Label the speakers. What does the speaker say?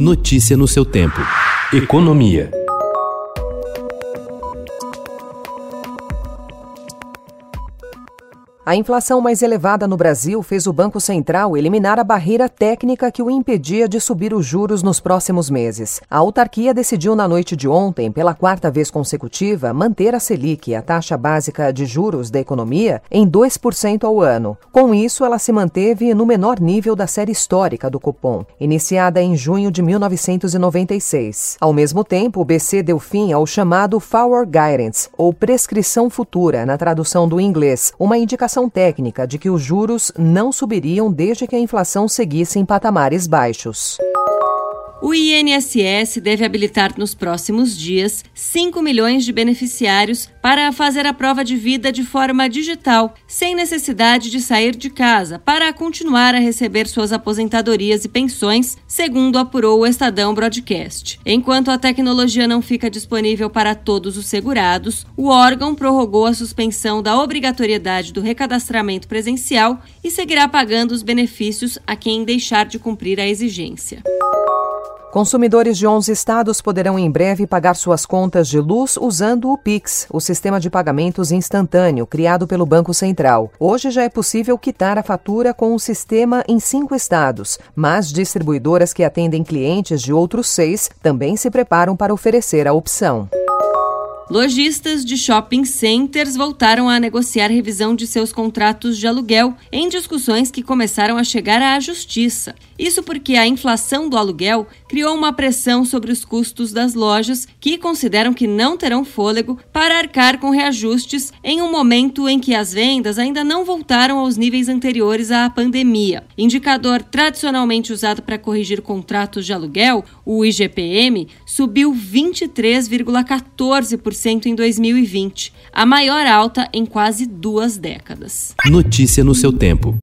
Speaker 1: Notícia no seu tempo. Economia.
Speaker 2: A inflação mais elevada no Brasil fez o Banco Central eliminar a barreira técnica que o impedia de subir os juros nos próximos meses. A autarquia decidiu na noite de ontem, pela quarta vez consecutiva, manter a Selic, a taxa básica de juros da economia, em 2% ao ano. Com isso, ela se manteve no menor nível da série histórica do cupom, iniciada em junho de 1996. Ao mesmo tempo, o BC deu fim ao chamado Forward Guidance, ou prescrição futura, na tradução do inglês, uma indicação técnica de que os juros não subiriam desde que a inflação seguisse em patamares baixos.
Speaker 3: O INSS deve habilitar nos próximos dias 5 milhões de beneficiários para fazer a prova de vida de forma digital, sem necessidade de sair de casa, para continuar a receber suas aposentadorias e pensões, segundo apurou o Estadão Broadcast. Enquanto a tecnologia não fica disponível para todos os segurados, o órgão prorrogou a suspensão da obrigatoriedade do recadastramento presencial e seguirá pagando os benefícios a quem deixar de cumprir a exigência.
Speaker 2: Consumidores de 11 estados poderão em breve pagar suas contas de luz usando o Pix, o sistema de pagamentos instantâneo criado pelo Banco Central. Hoje já é possível quitar a fatura com o sistema em cinco estados, mas distribuidoras que atendem clientes de outros seis também se preparam para oferecer a opção.
Speaker 3: Lojistas de shopping centers voltaram a negociar revisão de seus contratos de aluguel em discussões que começaram a chegar à justiça. Isso porque a inflação do aluguel criou uma pressão sobre os custos das lojas, que consideram que não terão fôlego para arcar com reajustes em um momento em que as vendas ainda não voltaram aos níveis anteriores à pandemia. Indicador tradicionalmente usado para corrigir contratos de aluguel, o IGPM, subiu 23,14% em 2020, a maior alta em quase duas décadas.
Speaker 1: Notícia no seu tempo.